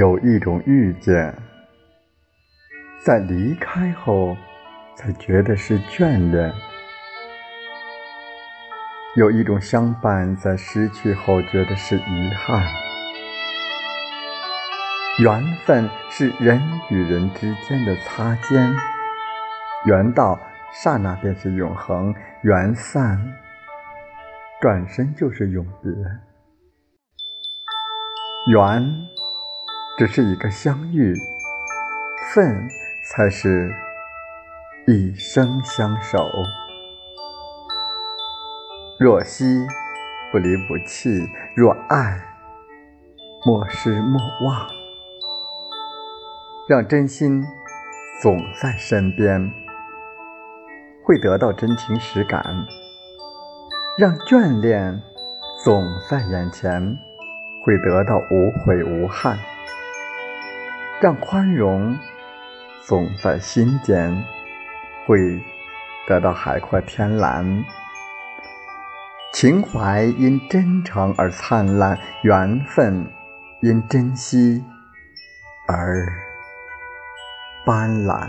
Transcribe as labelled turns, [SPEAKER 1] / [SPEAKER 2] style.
[SPEAKER 1] 有一种遇见，在离开后才觉得是眷恋；有一种相伴，在失去后觉得是遗憾。缘分是人与人之间的擦肩，缘到刹那便是永恒，缘散转身就是永别。缘只是一个相遇，份才是一生相守。若惜不离不弃，若爱莫失莫忘。让真心总在身边，会得到真情实感；让眷恋总在眼前，会得到无悔无憾；让宽容总在心间，会得到海阔天蓝。情怀因真诚而灿烂，缘分因珍惜而。斑斓。